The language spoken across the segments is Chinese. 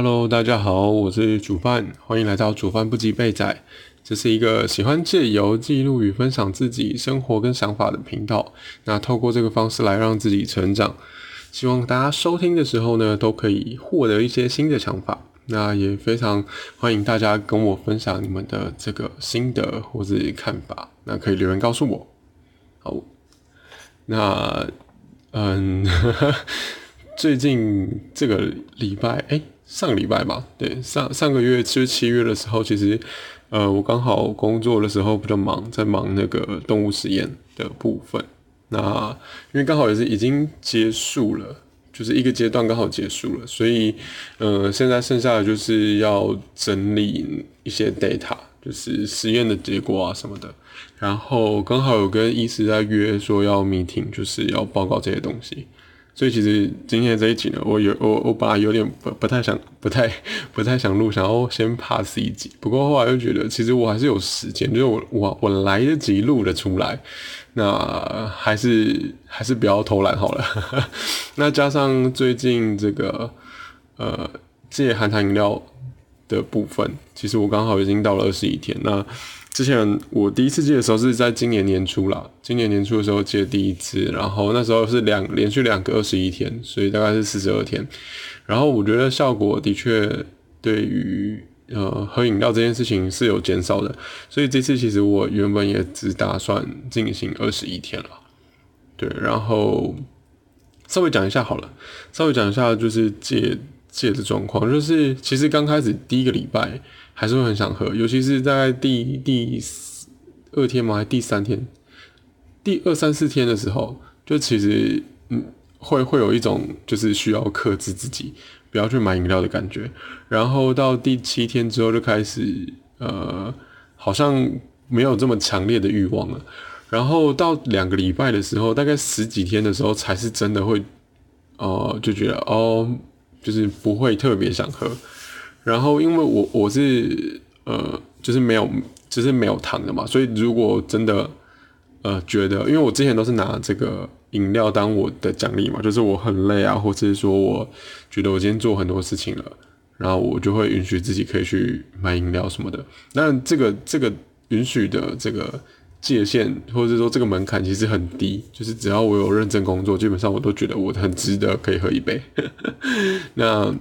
Hello，大家好，我是主饭，欢迎来到主饭不及备仔。这是一个喜欢借由记录与分享自己生活跟想法的频道。那透过这个方式来让自己成长，希望大家收听的时候呢，都可以获得一些新的想法。那也非常欢迎大家跟我分享你们的这个心得或者看法，那可以留言告诉我。好，那嗯，最近这个礼拜，哎，上个礼拜吧，对，上上个月就是七月的时候，其实呃，我刚好工作的时候比较忙，在忙那个动物实验的部分。那因为刚好也是已经结束了。就是一个阶段刚好结束了，所以，呃，现在剩下的就是要整理一些 data，就是实验的结果啊什么的。然后刚好有跟医师在约说要 meeting，就是要报告这些东西。所以其实今天这一集呢，我有我我本来有点不不太想不太 不太想录，想要先 pass 一集。不过后来又觉得，其实我还是有时间，就是我我我来得及录的出来。那还是还是不要偷懒好了。那加上最近这个呃戒含糖饮料的部分，其实我刚好已经到了二十一天。那之前我第一次戒的时候是在今年年初啦，今年年初的时候戒第一次，然后那时候是两连续两个二十一天，所以大概是四十二天。然后我觉得效果的确对于呃喝饮料这件事情是有减少的，所以这次其实我原本也只打算进行二十一天了，对，然后稍微讲一下好了，稍微讲一下就是戒戒的状况，就是其实刚开始第一个礼拜。还是会很想喝，尤其是在第第二天嘛，还第三天，第二三四天的时候，就其实嗯，会会有一种就是需要克制自己，不要去买饮料的感觉。然后到第七天之后就开始呃，好像没有这么强烈的欲望了。然后到两个礼拜的时候，大概十几天的时候，才是真的会哦，就觉得哦，就是不会特别想喝。然后，因为我我是呃，就是没有，就是没有糖的嘛，所以如果真的呃觉得，因为我之前都是拿这个饮料当我的奖励嘛，就是我很累啊，或者是说我觉得我今天做很多事情了，然后我就会允许自己可以去买饮料什么的。那这个这个允许的这个界限，或者是说这个门槛其实很低，就是只要我有认真工作，基本上我都觉得我很值得可以喝一杯。那。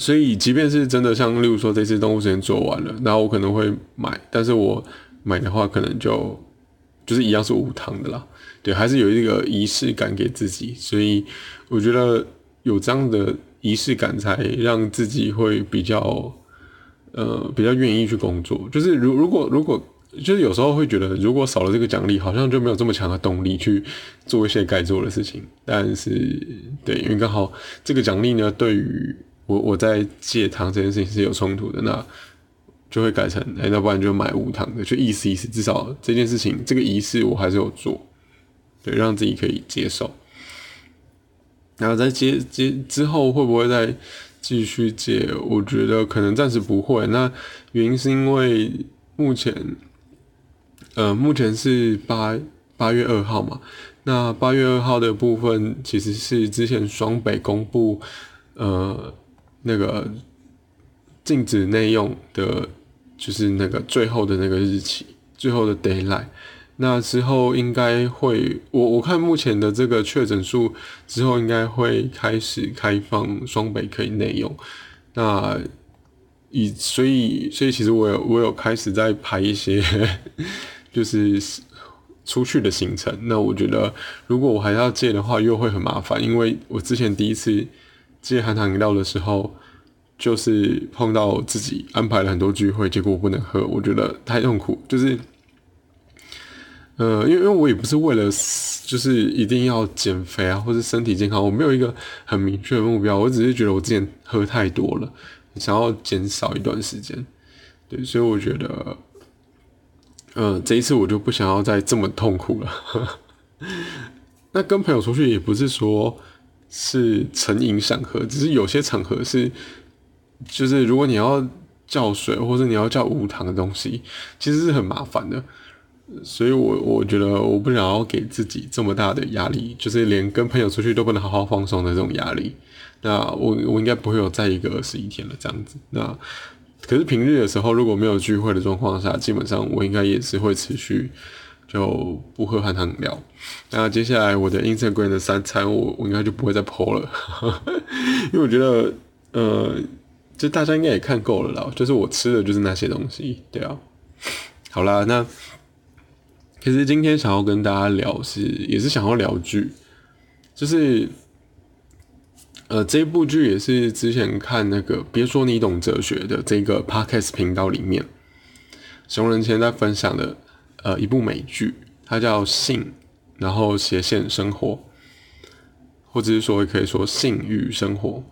所以，即便是真的像，例如说这次动物实验做完了，然后我可能会买，但是我买的话，可能就就是一样是无糖的啦。对，还是有一个仪式感给自己。所以，我觉得有这样的仪式感，才让自己会比较呃比较愿意去工作。就是如如果如果就是有时候会觉得，如果少了这个奖励，好像就没有这么强的动力去做一些该做的事情。但是，对，因为刚好这个奖励呢，对于我我在戒糖这件事情是有冲突的，那就会改成哎，要不然就买无糖的，就意思意思，至少这件事情这个仪式我还是有做，对，让自己可以接受。然后在戒戒之后会不会再继续戒？我觉得可能暂时不会。那原因是因为目前，呃，目前是八八月二号嘛，那八月二号的部分其实是之前双北公布，呃。那个禁止内用的，就是那个最后的那个日期，最后的 d a y l i g h t 那之后应该会，我我看目前的这个确诊数之后应该会开始开放双北可以内用。那以所以所以其实我有我有开始在排一些就是出去的行程。那我觉得如果我还要戒的话，又会很麻烦，因为我之前第一次。戒含糖饮料的时候，就是碰到自己安排了很多聚会，结果我不能喝，我觉得太痛苦。就是，呃，因为因为我也不是为了就是一定要减肥啊，或者身体健康，我没有一个很明确的目标，我只是觉得我之前喝太多了，想要减少一段时间。对，所以我觉得，呃，这一次我就不想要再这么痛苦了。那跟朋友出去也不是说。是成瘾想喝，只是有些场合是，就是如果你要叫水或者你要叫无糖的东西，其实是很麻烦的。所以我我觉得我不想要给自己这么大的压力，就是连跟朋友出去都不能好好放松的这种压力。那我我应该不会有再一个二十一天了这样子。那可是平日的时候，如果没有聚会的状况下，基本上我应该也是会持续就不喝含糖饮料。那接下来我的 Instagram 的三餐，我我应该就不会再 po 了，因为我觉得呃，就大家应该也看够了啦，就是我吃的就是那些东西，对啊。好啦，那其实今天想要跟大家聊是，也是想要聊剧，就是。呃，这部剧也是之前看那个《别说你懂哲学》的这个 podcast 频道里面，熊仁谦在分享的呃一部美剧，它叫《性》，然后斜线生活，或者是说也可以说性与生活。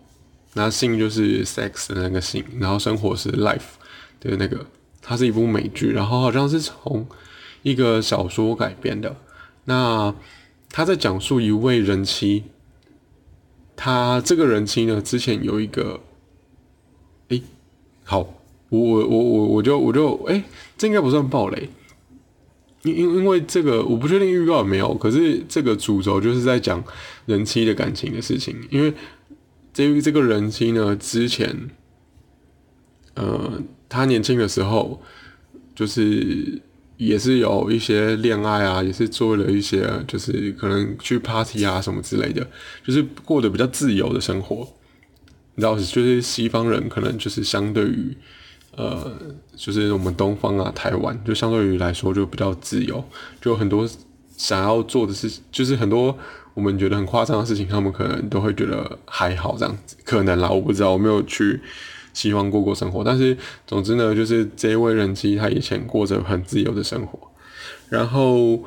那性就是 sex 的那个性，然后生活是 life 的那个。它是一部美剧，然后好像是从一个小说改编的。那他在讲述一位人妻。他这个人妻呢，之前有一个，哎，好，我我我我我就我就哎，这应该不算暴雷，因因因为这个我不确定预告有没有，可是这个主轴就是在讲人妻的感情的事情，因为这这个人妻呢，之前，呃，他年轻的时候就是。也是有一些恋爱啊，也是做了一些，就是可能去 party 啊什么之类的，就是过得比较自由的生活。你知道，就是西方人可能就是相对于，呃，就是我们东方啊，台湾就相对于来说就比较自由，就很多想要做的事，就是很多我们觉得很夸张的事情，他们可能都会觉得还好这样子，可能啦，我不知道，我没有去。希望过过生活，但是总之呢，就是这位人妻，他以前过着很自由的生活，然后，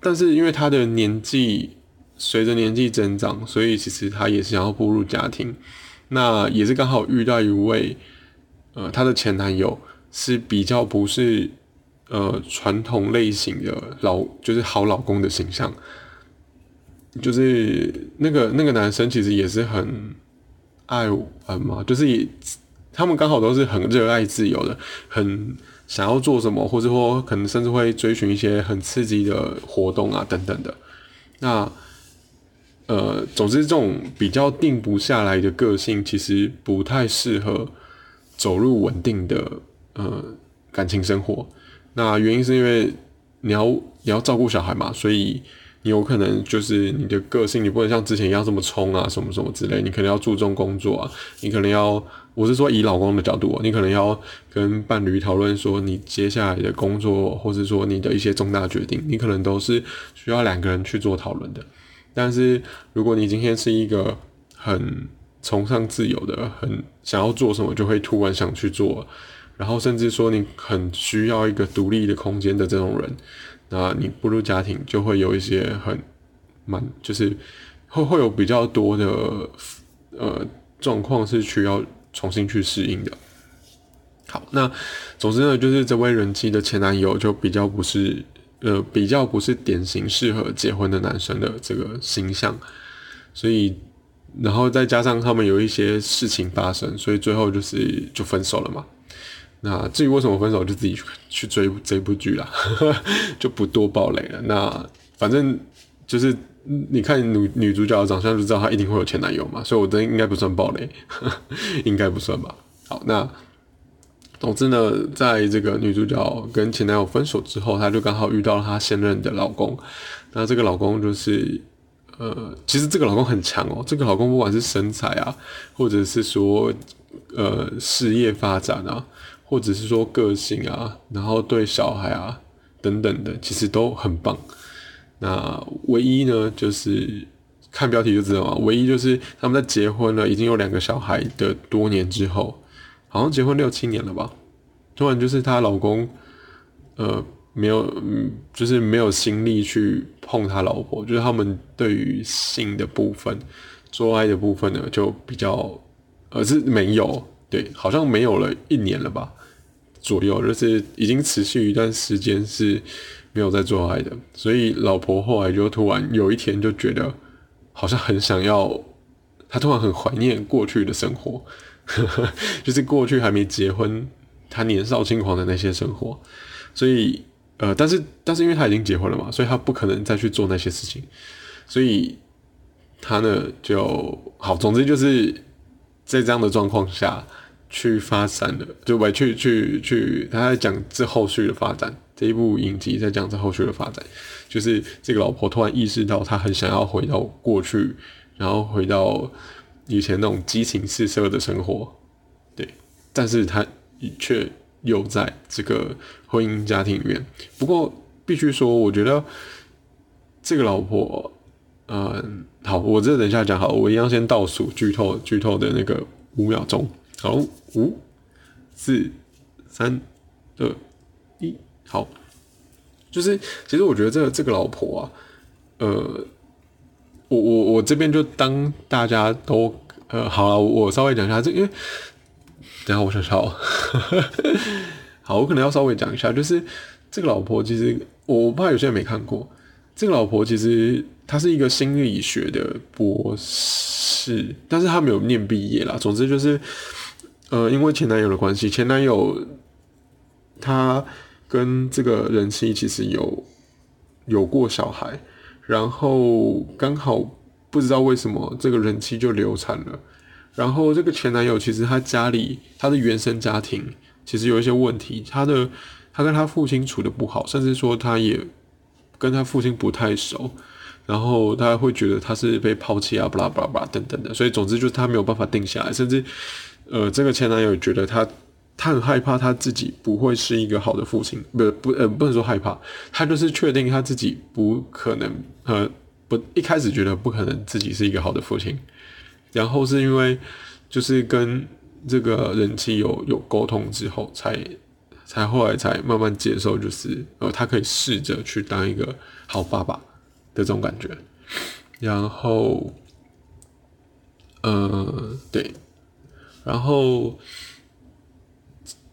但是因为他的年纪随着年纪增长，所以其实他也是想要步入家庭，那也是刚好遇到一位，呃，她的前男友是比较不是呃传统类型的老，就是好老公的形象，就是那个那个男生其实也是很。爱玩嘛，就是以他们刚好都是很热爱自由的，很想要做什么，或者说可能甚至会追寻一些很刺激的活动啊等等的。那呃，总之这种比较定不下来的个性，其实不太适合走入稳定的呃感情生活。那原因是因为你要你要照顾小孩嘛，所以。你有可能就是你的个性，你不能像之前一样这么冲啊，什么什么之类。你可能要注重工作啊，你可能要，我是说以老公的角度，你可能要跟伴侣讨论说你接下来的工作，或者说你的一些重大决定，你可能都是需要两个人去做讨论的。但是如果你今天是一个很崇尚自由的，很想要做什么就会突然想去做，然后甚至说你很需要一个独立的空间的这种人。那你步入家庭就会有一些很蛮，就是会会有比较多的呃状况是需要重新去适应的。好，那总之呢，就是这位人妻的前男友就比较不是呃比较不是典型适合结婚的男生的这个形象，所以然后再加上他们有一些事情发生，所以最后就是就分手了嘛。那至于为什么分手，就自己去追这部剧啦，就不多爆雷了。那反正就是你看女女主角的长相就知道她一定会有前男友嘛，所以我这应该不算爆雷，应该不算吧。好，那总之呢，在这个女主角跟前男友分手之后，她就刚好遇到了她现任的老公。那这个老公就是呃，其实这个老公很强哦，这个老公不管是身材啊，或者是说呃事业发展啊。或者是说个性啊，然后对小孩啊等等的，其实都很棒。那唯一呢，就是看标题就知道嘛。唯一就是他们在结婚了，已经有两个小孩的多年之后，好像结婚六七年了吧。突然就是她老公，呃，没有，嗯，就是没有心力去碰他老婆，就是他们对于性的部分、做爱的部分呢，就比较，呃，是没有。对，好像没有了一年了吧，左右，就是已经持续一段时间是没有在做爱的，所以老婆后来就突然有一天就觉得好像很想要，她突然很怀念过去的生活，就是过去还没结婚，她年少轻狂的那些生活，所以呃，但是但是因为她已经结婚了嘛，所以她不可能再去做那些事情，所以她呢就。好，总之就是在这样的状况下去发展的，就我去去去，他在讲这后续的发展。这一部影集在讲这后续的发展，就是这个老婆突然意识到，她很想要回到过去，然后回到以前那种激情四射的生活，对，但是她却又在这个婚姻家庭里面。不过必须说，我觉得这个老婆，嗯，好，我这等一下讲好，我一样先倒数剧透剧透的那个五秒钟，好，五、四、三、二、一。好，就是其实我觉得这个这个老婆啊，呃，我我我这边就当大家都呃好了，我稍微讲一下这，因为等下我想想，好，我可能要稍微讲一下，就是这个老婆其实我怕有些人没看过，这个老婆其实她是一个心理学的博士，但是她没有念毕业啦。总之就是呃，因为前男友的关系，前男友他。跟这个人妻其实有有过小孩，然后刚好不知道为什么这个人妻就流产了，然后这个前男友其实他家里他的原生家庭其实有一些问题，他的他跟他父亲处的不好，甚至说他也跟他父亲不太熟，然后他会觉得他是被抛弃啊，巴拉巴拉巴拉等等的，所以总之就是他没有办法定下来，甚至呃这个前男友觉得他。他很害怕他自己不会是一个好的父亲，不不呃不能说害怕，他就是确定他自己不可能呃不一开始觉得不可能自己是一个好的父亲，然后是因为就是跟这个人妻有有沟通之后，才才后来才慢慢接受，就是呃他可以试着去当一个好爸爸的这种感觉，然后呃对，然后。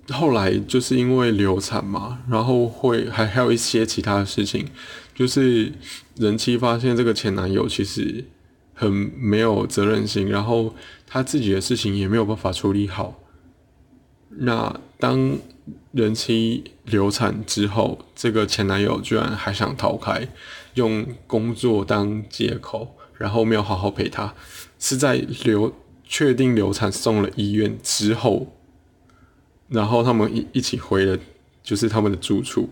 后来就是因为流产嘛，然后会还还有一些其他的事情，就是人妻发现这个前男友其实很没有责任心，然后他自己的事情也没有办法处理好。那当人妻流产之后，这个前男友居然还想逃开，用工作当借口，然后没有好好陪她，是在流确定流产送了医院之后。然后他们一一起回了，就是他们的住处。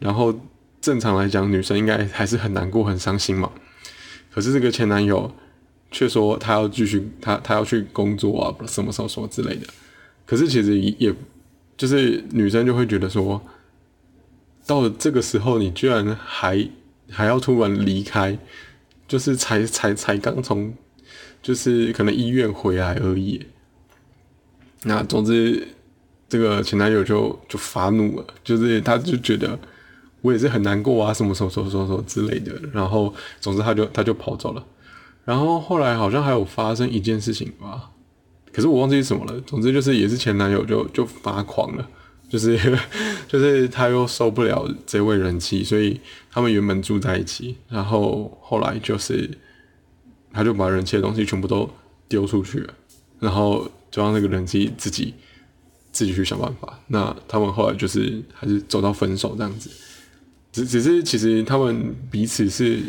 然后正常来讲，女生应该还是很难过、很伤心嘛。可是这个前男友却说他要继续，他他要去工作啊，什么什么什么之类的。可是其实也，就是女生就会觉得说，到了这个时候，你居然还还要突然离开，就是才才才刚从，就是可能医院回来而已。那总之。这个前男友就就发怒了，就是他就觉得我也是很难过啊，什么什么什么什么之类的。然后，总之他就他就跑走了。然后后来好像还有发生一件事情吧，可是我忘记什么了。总之就是也是前男友就就发狂了，就是 就是他又受不了这位人妻，所以他们原本住在一起，然后后来就是他就把人妻的东西全部都丢出去了，然后就让那个人妻自己。自己去想办法。那他们后来就是还是走到分手这样子，只只是其实他们彼此是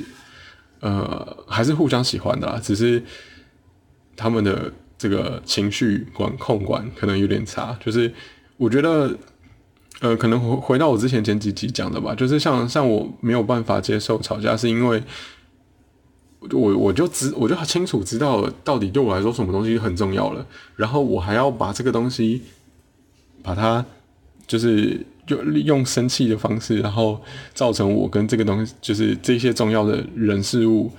呃还是互相喜欢的啦，只是他们的这个情绪管控管可能有点差。就是我觉得呃可能回回到我之前前几集讲的吧，就是像像我没有办法接受吵架，是因为我我就知我就很清楚知道到底对我来说什么东西很重要了，然后我还要把这个东西。把它就是用用生气的方式，然后造成我跟这个东西，就是这些重要的人事物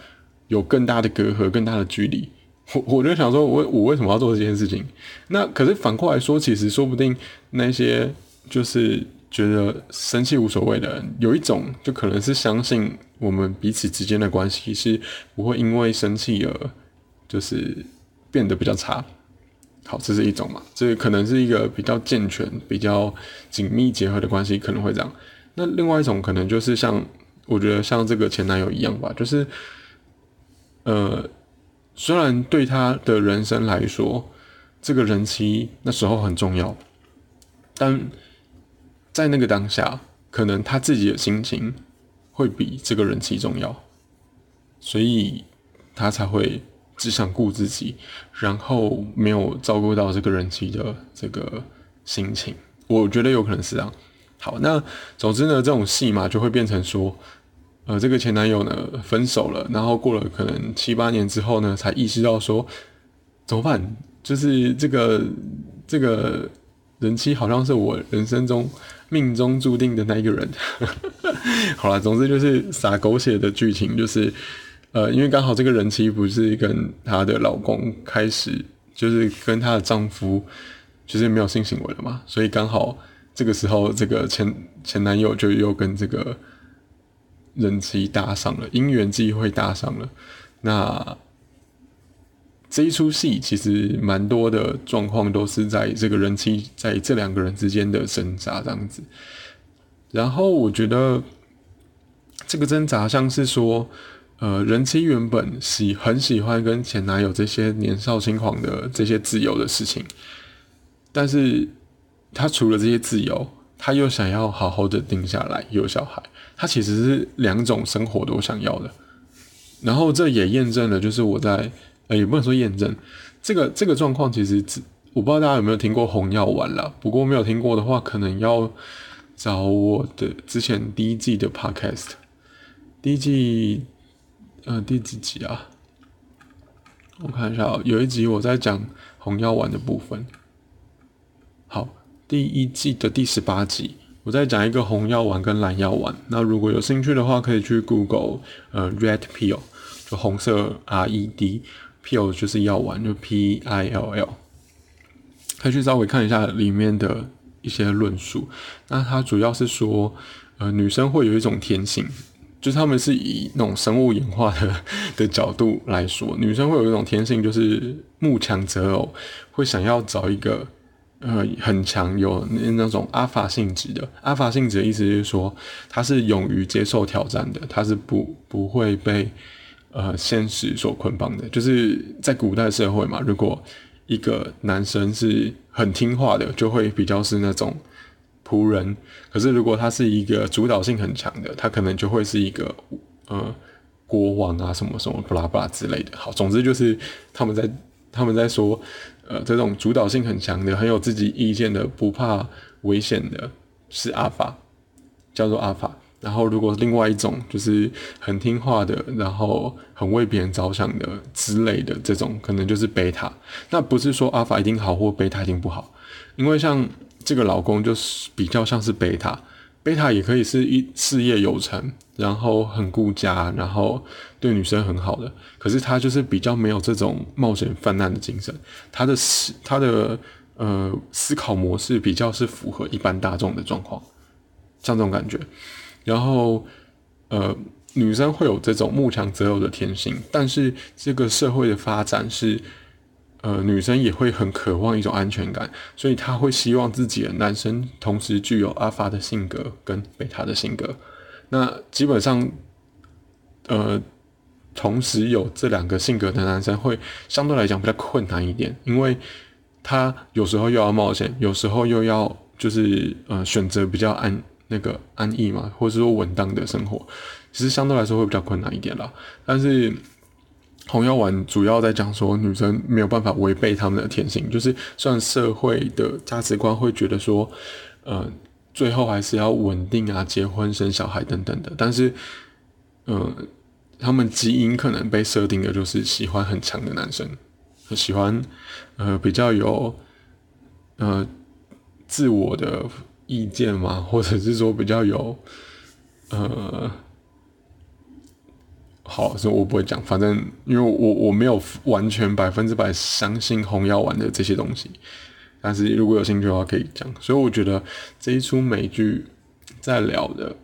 有更大的隔阂、更大的距离。我我就想说，我我为什么要做这件事情？那可是反过来说，其实说不定那些就是觉得生气无所谓的，有一种就可能是相信我们彼此之间的关系是不会因为生气而就是变得比较差。好，这是一种嘛？这可能是一个比较健全、比较紧密结合的关系，可能会这样。那另外一种可能就是像，我觉得像这个前男友一样吧，就是，呃，虽然对他的人生来说，这个人妻那时候很重要，但在那个当下，可能他自己的心情会比这个人妻重要，所以他才会只想顾自己，然后没有照顾到这个人妻的这个心情。我觉得有可能是这样。好，那总之呢，这种戏嘛，就会变成说，呃，这个前男友呢分手了，然后过了可能七八年之后呢，才意识到说怎么办？就是这个这个人妻好像是我人生中命中注定的那一个人。好了，总之就是撒狗血的剧情，就是呃，因为刚好这个人妻不是跟她的老公开始，就是跟她的丈夫就是没有性行为了嘛，所以刚好。这个时候，这个前前男友就又跟这个人妻搭上了，因缘际会搭上了。那这一出戏其实蛮多的状况都是在这个人妻在这两个人之间的挣扎这样子。然后我觉得这个挣扎像是说，呃，人妻原本喜很喜欢跟前男友这些年少轻狂的这些自由的事情，但是。他除了这些自由，他又想要好好的定下来有小孩，他其实是两种生活都想要的。然后这也验证了，就是我在呃也不能说验证这个这个状况，其实只我不知道大家有没有听过红药丸啦。不过没有听过的话，可能要找我的之前第一季的 podcast，第一季呃第几集啊？我看一下，有一集我在讲红药丸的部分。好。第一季的第十八集，我在讲一个红药丸跟蓝药丸。那如果有兴趣的话，可以去 Google，呃，Red Pill，就红色 R E D Pill 就是药丸，就 P I L L，可以去稍微看一下里面的一些论述。那它主要是说，呃，女生会有一种天性，就是他们是以那种生物演化的 的角度来说，女生会有一种天性，就是慕强择偶，会想要找一个。呃，很强有那种阿法性质的，阿法性质的意思就是说，他是勇于接受挑战的，他是不不会被呃现实所捆绑的。就是在古代社会嘛，如果一个男生是很听话的，就会比较是那种仆人；可是如果他是一个主导性很强的，他可能就会是一个呃国王啊，什么什么布拉布拉之类的。好，总之就是他们在他们在说。呃，这种主导性很强的、很有自己意见的、不怕危险的，是阿法，叫做阿法。然后，如果另外一种就是很听话的，然后很为别人着想的之类的，这种可能就是贝塔。那不是说阿法一定好或贝塔一定不好，因为像这个老公就是比较像是贝塔。贝塔也可以是一事业有成，然后很顾家，然后对女生很好的。可是他就是比较没有这种冒险犯难的精神，他的思他的呃思考模式比较是符合一般大众的状况，像这种感觉。然后呃女生会有这种慕强择偶的天性，但是这个社会的发展是。呃，女生也会很渴望一种安全感，所以她会希望自己的男生同时具有阿法的性格跟贝塔的性格。那基本上，呃，同时有这两个性格的男生会相对来讲比较困难一点，因为他有时候又要冒险，有时候又要就是呃选择比较安那个安逸嘛，或者说稳当的生活，其实相对来说会比较困难一点啦。但是。红药丸主要在讲说，女生没有办法违背他们的天性，就是虽然社会的价值观会觉得说，呃，最后还是要稳定啊，结婚生小孩等等的，但是，呃，他们基因可能被设定的就是喜欢很强的男生，喜欢呃比较有呃自我的意见嘛，或者是说比较有呃。好，所以我不会讲，反正因为我我没有完全百分之百相信红药丸的这些东西，但是如果有兴趣的话可以讲。所以我觉得这一出美剧在聊的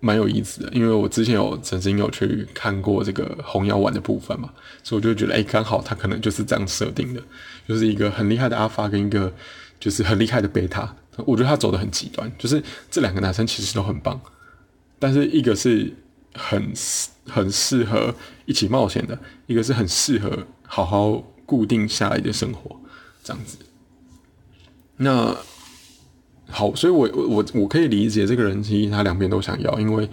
蛮有意思的，因为我之前有曾经有去看过这个红药丸的部分嘛，所以我就觉得哎，刚好它可能就是这样设定的，就是一个很厉害的阿法跟一个就是很厉害的贝塔，我觉得他走的很极端，就是这两个男生其实都很棒，但是一个是。很很适合一起冒险的，一个是很适合好好固定下来的生活，这样子。那好，所以我我我可以理解这个人其实他两边都想要，因为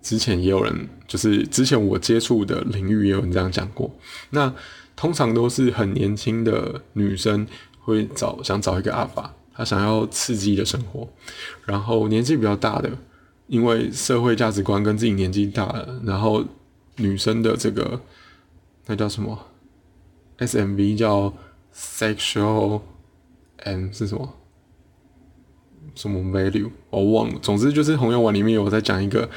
之前也有人，就是之前我接触的领域也有人这样讲过。那通常都是很年轻的女生会找想找一个阿法，他想要刺激的生活，然后年纪比较大的，因为社会价值观跟自己年纪大了，然后女生的这个那叫什么？SMV 叫 sexual and 是什么？什么 value 我忘了，总之就是红药丸里面有在讲一个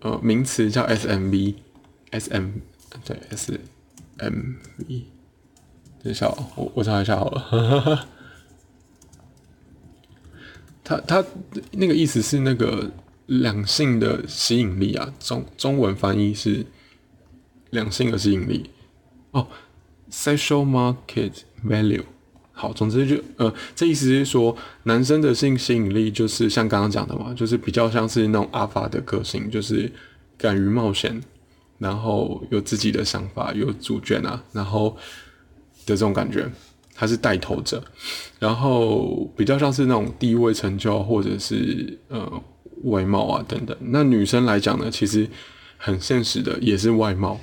呃名词叫 SMV，SM 对 SMV，等一下我我查一下好了，他他那个意思是那个两性的吸引力啊，中中文翻译是两性的吸引力哦，sexual market value。好，总之就呃，这意思是说，男生的性吸引力就是像刚刚讲的嘛，就是比较像是那种阿法的个性，就是敢于冒险，然后有自己的想法，有主见啊，然后的这种感觉，他是带头者，然后比较像是那种地位成就或者是呃外貌啊等等。那女生来讲呢，其实很现实的，也是外貌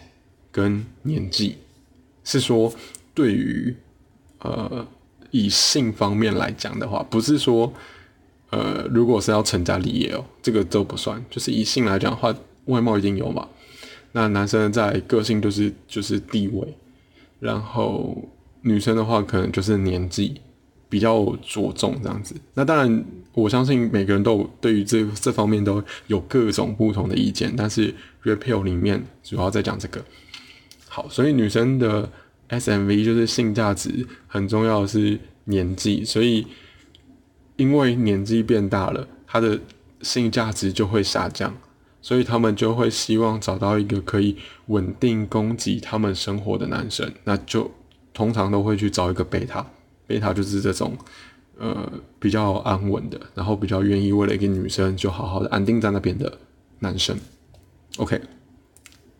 跟年纪，是说对于呃。以性方面来讲的话，不是说，呃，如果是要成家立业哦，这个都不算。就是以性来讲的话，外貌一定有嘛。那男生在个性就是就是地位，然后女生的话可能就是年纪比较着重这样子。那当然，我相信每个人都对于这这方面都有各种不同的意见。但是 repeal 里面主要在讲这个。好，所以女生的。SMV 就是性价值很重要的是年纪，所以因为年纪变大了，他的性价值就会下降，所以他们就会希望找到一个可以稳定供给他们生活的男生，那就通常都会去找一个贝塔，贝塔就是这种呃比较安稳的，然后比较愿意为了一个女生就好好的安定在那边的男生，OK。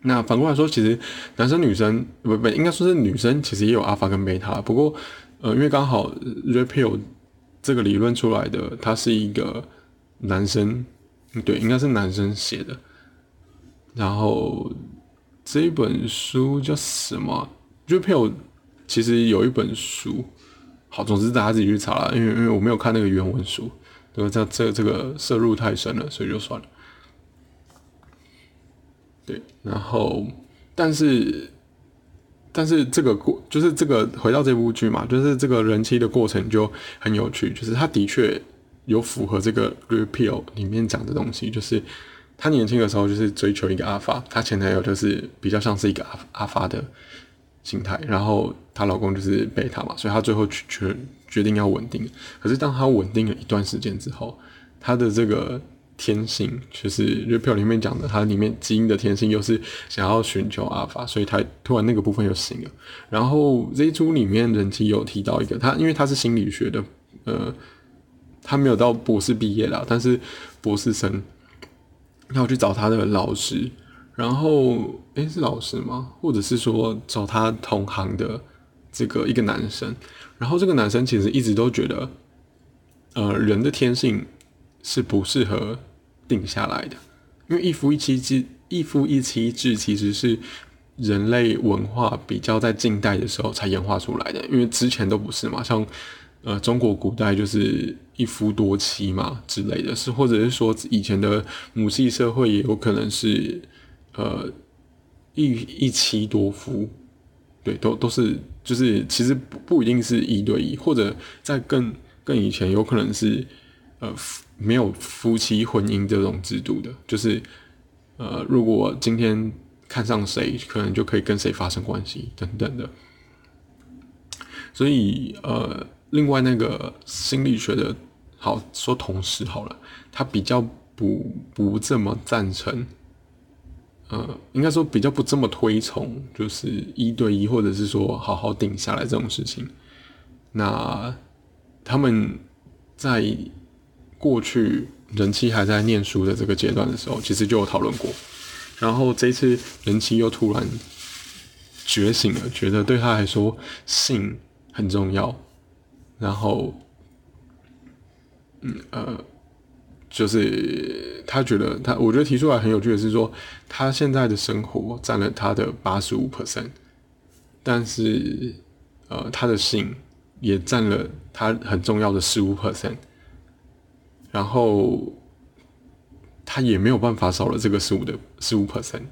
那反过来说，其实男生女生不不应该说是女生，其实也有阿法跟贝塔。不过，呃，因为刚好 repeal 这个理论出来的，他是一个男生，对，应该是男生写的。然后这一本书叫什么？repel 其实有一本书，好，总之大家自己去查啦，因为因为我没有看那个原文书，对，这这这个摄入太深了，所以就算了。对，然后，但是，但是这个过就是这个回到这部剧嘛，就是这个人妻的过程就很有趣，就是他的确有符合这个 repeal 里面讲的东西，就是他年轻的时候就是追求一个阿法，他前男友就是比较像是一个阿阿法的心态，然后她老公就是贝塔嘛，所以她最后决决定要稳定，可是当她稳定了一段时间之后，她的这个。天性就是 repeal 里面讲的，它里面基因的天性又是想要寻求阿尔法，所以她突然那个部分又醒了。然后这一出里面人气有提到一个，他因为他是心理学的，呃，他没有到博士毕业啦，但是博士生要去找他的老师，然后诶是老师吗？或者是说找他同行的这个一个男生，然后这个男生其实一直都觉得，呃，人的天性。是不适合定下来的，因为一夫一妻制，一夫一妻制其实是人类文化比较在近代的时候才演化出来的，因为之前都不是嘛，像呃中国古代就是一夫多妻嘛之类的，是或者是说以前的母系社会也有可能是呃一一妻多夫，对，都都是就是其实不不一定是一对一，或者在更更以前有可能是呃。没有夫妻婚姻这种制度的，就是，呃，如果今天看上谁，可能就可以跟谁发生关系等等的。所以，呃，另外那个心理学的，好说同事好了，他比较不不这么赞成，呃，应该说比较不这么推崇，就是一对一或者是说好好定下来这种事情。那他们在。过去人妻还在念书的这个阶段的时候，其实就有讨论过。然后这次人妻又突然觉醒了，觉得对他来说性很重要。然后，嗯呃，就是他觉得他，我觉得提出来很有趣的是说，他现在的生活占了他的八十五 percent，但是呃，他的性也占了他很重要的十五 percent，然后他也没有办法少了这个十五的十五 percent，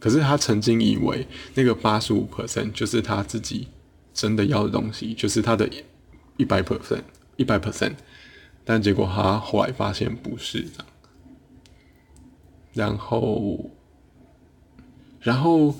可是他曾经以为那个八十五 percent 就是他自己真的要的东西，就是他的一百 percent，一百 percent。但结果他后来发现不是这样，然后，然后，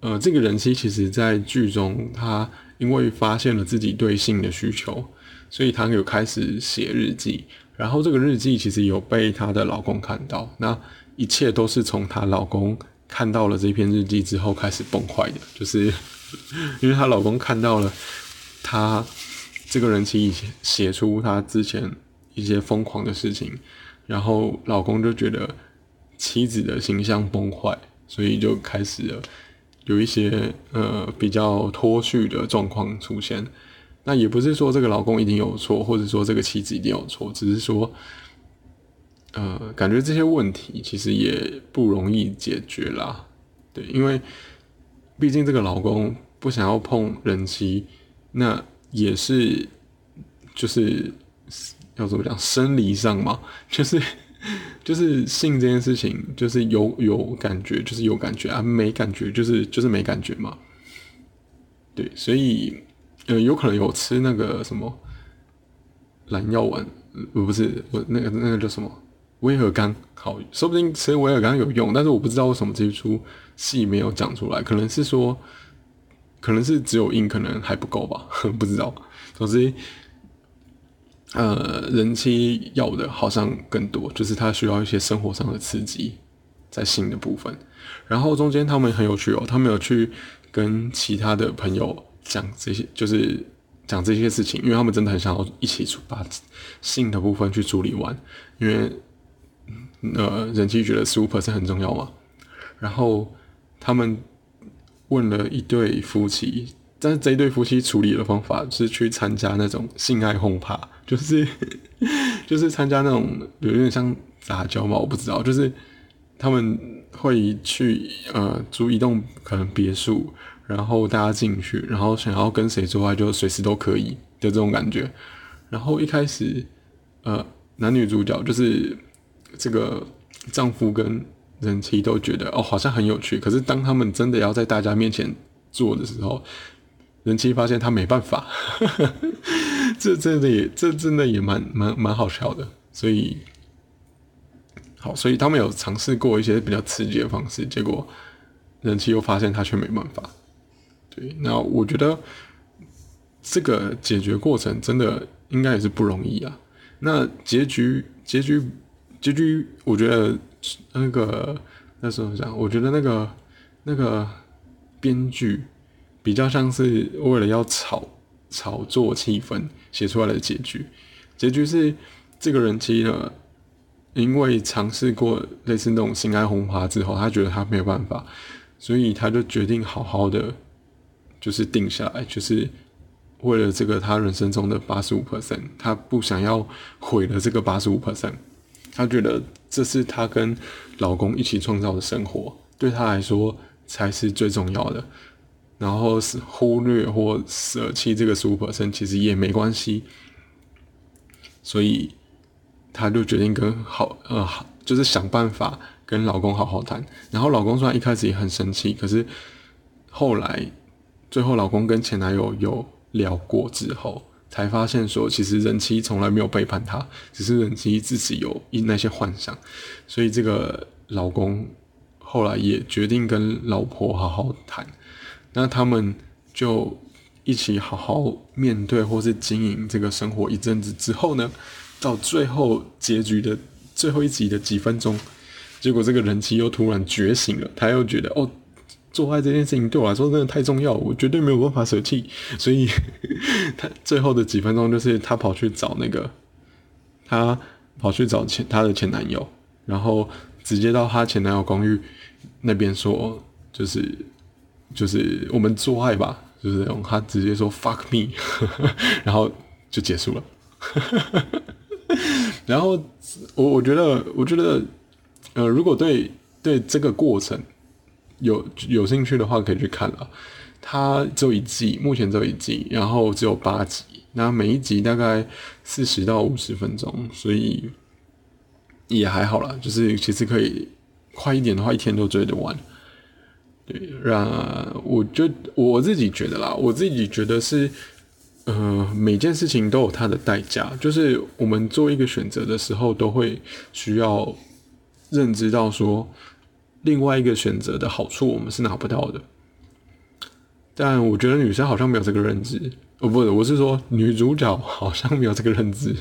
呃，这个人妻其实，在剧中，他因为发现了自己对性的需求，所以他有开始写日记。然后这个日记其实有被她的老公看到，那一切都是从她老公看到了这篇日记之后开始崩坏的，就是 因为她老公看到了她这个人妻以前写出她之前。一些疯狂的事情，然后老公就觉得妻子的形象崩坏，所以就开始了有一些呃比较脱序的状况出现。那也不是说这个老公一定有错，或者说这个妻子一定有错，只是说呃感觉这些问题其实也不容易解决啦。对，因为毕竟这个老公不想要碰人妻，那也是就是。要怎么讲？生理上嘛，就是就是性这件事情，就是有有感觉，就是有感觉啊；没感觉，就是就是没感觉嘛。对，所以呃，有可能有吃那个什么蓝药丸，呃，不是我那个那个叫什么威尔刚，好，说不定吃威尔刚有用，但是我不知道为什么这一出戏没有讲出来，可能是说，可能是只有硬，可能还不够吧，不知道。总之。呃，人妻要的好像更多，就是他需要一些生活上的刺激，在性的部分。然后中间他们很有趣哦，他们有去跟其他的朋友讲这些，就是讲这些事情，因为他们真的很想要一起把性的部分去处理完，因为呃，人妻觉得 super 是很重要嘛。然后他们问了一对夫妻。但是这一对夫妻处理的方法是去参加那种性爱轰趴，就是 就是参加那种有点像杂交嘛，我不知道，就是他们会去呃租一栋可能别墅，然后大家进去，然后想要跟谁做爱就随时都可以的这种感觉。然后一开始呃男女主角就是这个丈夫跟人妻都觉得哦好像很有趣，可是当他们真的要在大家面前做的时候。人妻发现他没办法，这真的也这真的也蛮蛮蛮好笑的，所以好，所以他们有尝试过一些比较刺激的方式，结果人妻又发现他却没办法。对，那我觉得这个解决过程真的应该也是不容易啊。那结局结局结局，我觉得那个那时候讲，我觉得那个那个编剧。比较像是为了要炒炒作气氛写出来的结局，结局是这个人妻呢，因为尝试过类似那种性爱轰趴之后，他觉得他没有办法，所以他就决定好好的，就是定下来，就是为了这个他人生中的八十五 percent，他不想要毁了这个八十五 percent，他觉得这是他跟老公一起创造的生活，对他来说才是最重要的。然后是忽略或舍弃这个十五 percent，其实也没关系。所以他就决定跟好呃好，就是想办法跟老公好好谈。然后老公虽然一开始也很生气，可是后来最后老公跟前男友有聊过之后，才发现说其实人妻从来没有背叛他，只是人妻自己有那些幻想。所以这个老公后来也决定跟老婆好好谈。那他们就一起好好面对，或是经营这个生活一阵子之后呢，到最后结局的最后一集的几分钟，结果这个人妻又突然觉醒了，他又觉得哦，做爱这件事情对我来说真的太重要，我绝对没有办法舍弃，所以 他最后的几分钟就是他跑去找那个，他跑去找前他的前男友，然后直接到他前男友公寓那边说，就是。就是我们做爱吧，就是用他直接说 fuck me，然后就结束了。然后我我觉得，我觉得，呃，如果对对这个过程有有兴趣的话，可以去看了。它只有一季，目前只有一季，然后只有八集，那每一集大概四十到五十分钟，所以也还好啦，就是其实可以快一点的话，一天都追得完。对，让我就我自己觉得啦，我自己觉得是。呃，每件事情都有它的代价，就是我们做一个选择的时候，都会需要认知到说，另外一个选择的好处我们是拿不到的。但我觉得女生好像没有这个认知，哦，不是，我是说女主角好像没有这个认知，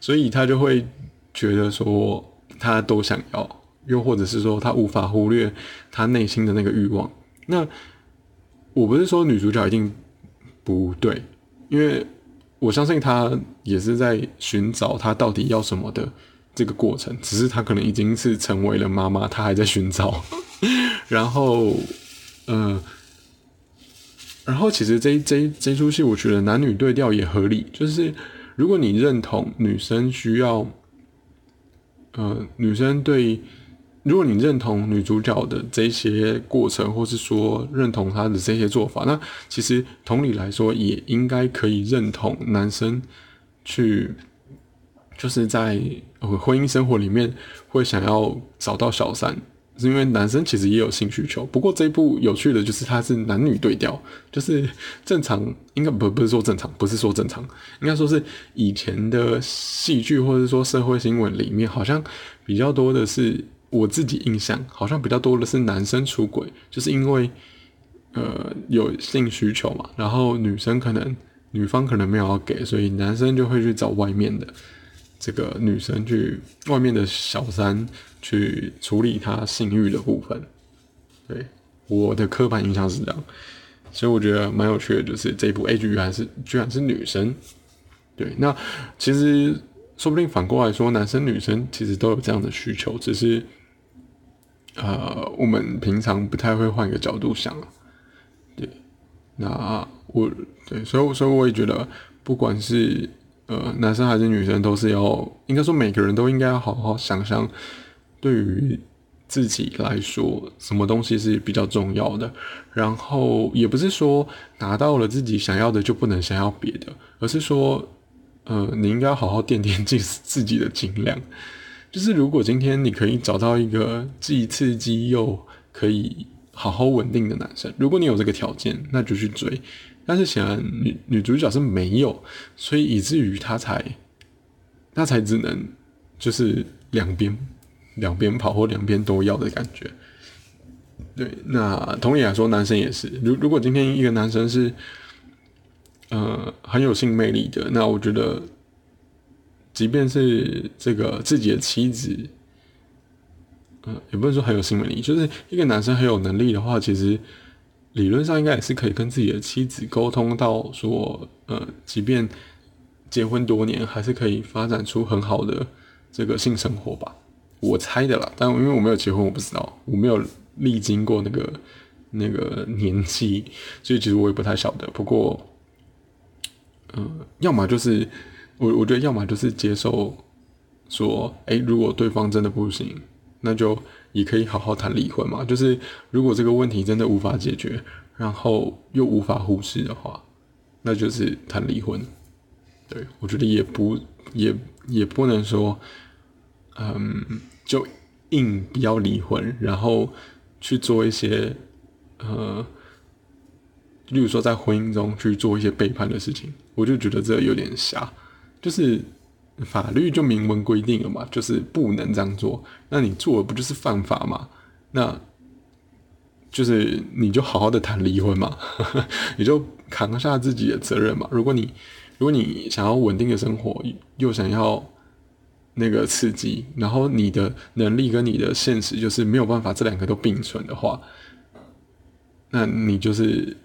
所以她就会觉得说，她都想要，又或者是说她无法忽略她内心的那个欲望。那我不是说女主角一定。不对，因为我相信他也是在寻找他到底要什么的这个过程，只是他可能已经是成为了妈妈，他还在寻找。然后，嗯，然后其实这这这出戏，我觉得男女对调也合理，就是如果你认同女生需要，呃，女生对。如果你认同女主角的这些过程，或是说认同她的这些做法，那其实同理来说，也应该可以认同男生去，就是在婚姻生活里面会想要找到小三，是因为男生其实也有性需求。不过这一部有趣的就是它是男女对调，就是正常应该不不是说正常，不是说正常，应该说是以前的戏剧或者说社会新闻里面，好像比较多的是。我自己印象好像比较多的是男生出轨，就是因为呃有性需求嘛，然后女生可能女方可能没有要给，所以男生就会去找外面的这个女生去外面的小三去处理他性欲的部分。对，我的刻板印象是这样，所以我觉得蛮有趣的，就是这部 A 剧还是居然是女生。对，那其实说不定反过来说，男生女生其实都有这样的需求，只是。呃，我们平常不太会换一个角度想，对，那我对，所以所以我也觉得，不管是呃男生还是女生，都是要应该说每个人都应该要好好想想，对于自己来说，什么东西是比较重要的。然后也不是说拿到了自己想要的就不能想要别的，而是说，呃，你应该好好垫垫自自己的斤两。就是如果今天你可以找到一个既刺激又可以好好稳定的男生，如果你有这个条件，那就去追。但是显然女女主角是没有，所以以至于她才，她才只能就是两边两边跑或两边都要的感觉。对，那同理来说，男生也是。如如果今天一个男生是，呃，很有性魅力的，那我觉得。即便是这个自己的妻子，嗯，也不能说很有性魅力，就是一个男生很有能力的话，其实理论上应该也是可以跟自己的妻子沟通到说，呃，即便结婚多年，还是可以发展出很好的这个性生活吧。我猜的啦，但因为我没有结婚，我不知道，我没有历经过那个那个年纪，所以其实我也不太晓得。不过，嗯，要么就是。我我觉得要么就是接受，说，哎，如果对方真的不行，那就也可以好好谈离婚嘛。就是如果这个问题真的无法解决，然后又无法忽视的话，那就是谈离婚。对我觉得也不也也不能说，嗯，就硬不要离婚，然后去做一些，呃，例如说在婚姻中去做一些背叛的事情，我就觉得这有点瞎。就是法律就明文规定了嘛，就是不能这样做。那你做了不就是犯法嘛？那就是你就好好的谈离婚嘛，你就扛下自己的责任嘛。如果你如果你想要稳定的生活，又想要那个刺激，然后你的能力跟你的现实就是没有办法这两个都并存的话，那你就是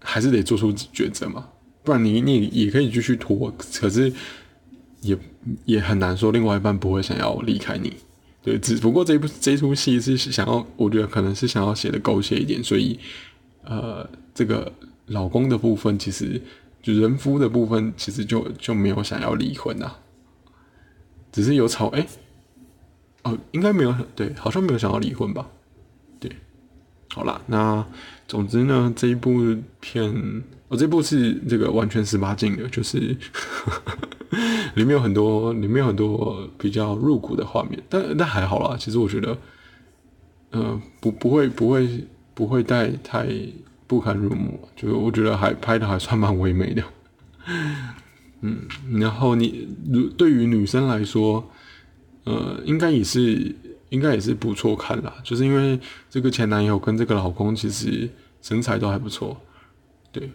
还是得做出抉择嘛。不然你你也可以继续拖，可是也也很难说另外一半不会想要离开你，对，只不过这部这出戏是想要，我觉得可能是想要写的狗血一点，所以呃，这个老公的部分其实就人夫的部分其实就就没有想要离婚呐，只是有吵哎，哦，应该没有对，好像没有想要离婚吧？对，好啦，那总之呢，这一部片，哦，这部是这个完全十八禁的，就是 里面有很多，里面有很多比较入骨的画面，但但还好啦，其实我觉得，呃，不不会不会不会带太不堪入目，就我觉得还拍的还算蛮唯美的。嗯，然后你如对于女生来说，呃，应该也是应该也是不错看啦，就是因为这个前男友跟这个老公其实身材都还不错，对。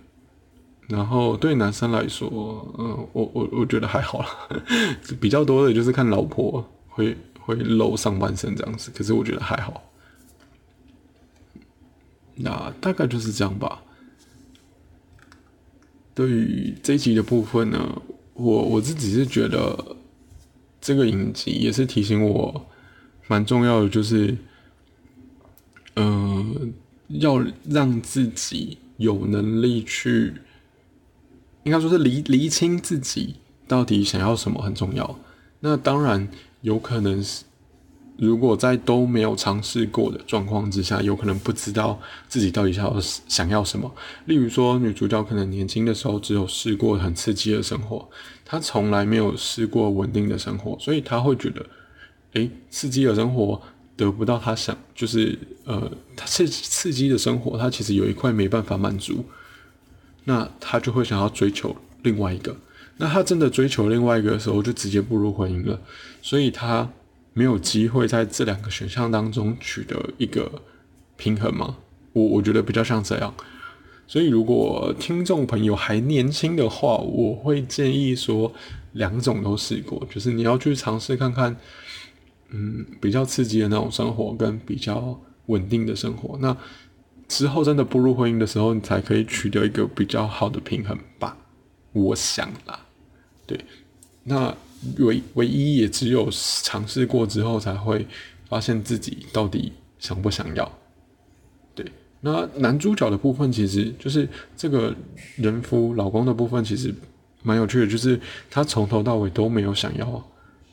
然后对男生来说，嗯，我我我觉得还好啦，比较多的就是看老婆会会露上半身这样子，可是我觉得还好。那大概就是这样吧。对于这一集的部分呢，我我自己是觉得这个影集也是提醒我蛮重要的，就是，嗯，要让自己有能力去，应该说是厘厘清自己到底想要什么很重要。那当然有可能是。如果在都没有尝试过的状况之下，有可能不知道自己到底想要想要什么。例如说，女主角可能年轻的时候只有试过很刺激的生活，她从来没有试过稳定的生活，所以她会觉得，诶，刺激的生活得不到他想，就是呃，他刺刺激的生活，他其实有一块没办法满足，那他就会想要追求另外一个。那他真的追求另外一个的时候，就直接步入婚姻了，所以他。没有机会在这两个选项当中取得一个平衡吗？我我觉得比较像这样。所以如果听众朋友还年轻的话，我会建议说两种都试过，就是你要去尝试看看，嗯，比较刺激的那种生活跟比较稳定的生活。那之后真的步入婚姻的时候，你才可以取得一个比较好的平衡吧。我想啦，对，那。唯唯一也只有尝试过之后，才会发现自己到底想不想要。对，那男主角的部分，其实就是这个人夫老公的部分，其实蛮有趣的，就是他从头到尾都没有想要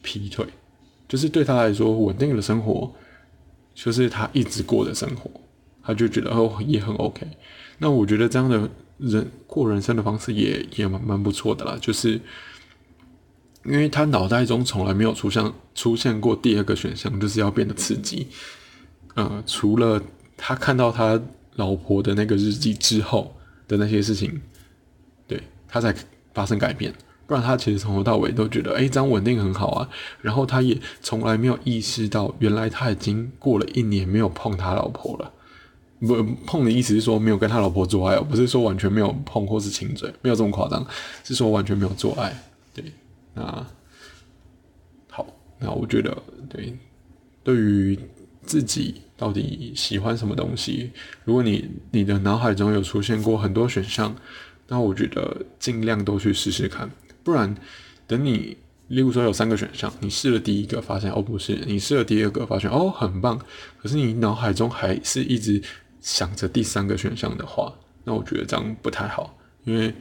劈腿，就是对他来说，稳定的生活就是他一直过的生活，他就觉得哦也很 OK。那我觉得这样的人过人生的方式也也蛮蛮不错的啦，就是。因为他脑袋中从来没有出现出现过第二个选项，就是要变得刺激。呃，除了他看到他老婆的那个日记之后的那些事情，对他才发生改变。不然他其实从头到尾都觉得，哎，这样稳定很好啊。然后他也从来没有意识到，原来他已经过了一年没有碰他老婆了。不碰的意思是说没有跟他老婆做爱，不是说完全没有碰或是亲嘴，没有这么夸张，是说完全没有做爱。对。那好，那我觉得对，对于自己到底喜欢什么东西，如果你你的脑海中有出现过很多选项，那我觉得尽量都去试试看，不然等你，例如说有三个选项，你试了第一个发现哦不是，你试了第二个发现哦很棒，可是你脑海中还是一直想着第三个选项的话，那我觉得这样不太好，因为。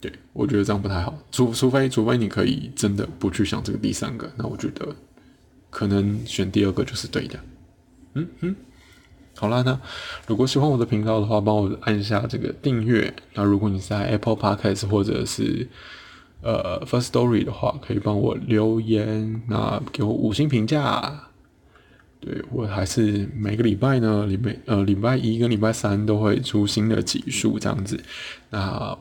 对，我觉得这样不太好。除除非除非你可以真的不去想这个第三个，那我觉得可能选第二个就是对的。嗯嗯，好啦，那如果喜欢我的频道的话，帮我按下这个订阅。那如果你在 Apple Podcast 或者是呃 First Story 的话，可以帮我留言，那给我五星评价。对我还是每个礼拜呢，礼拜呃礼拜一跟礼拜三都会出新的集数这样子。那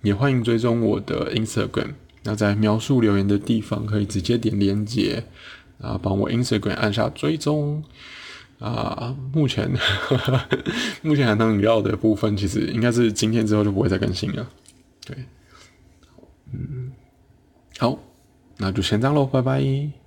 也欢迎追踪我的 Instagram，那在描述留言的地方可以直接点连接，啊，帮我 Instagram 按下追踪，啊，目前 目前含糖饮料的部分，其实应该是今天之后就不会再更新了，对，嗯，好，那就先这样喽，拜拜。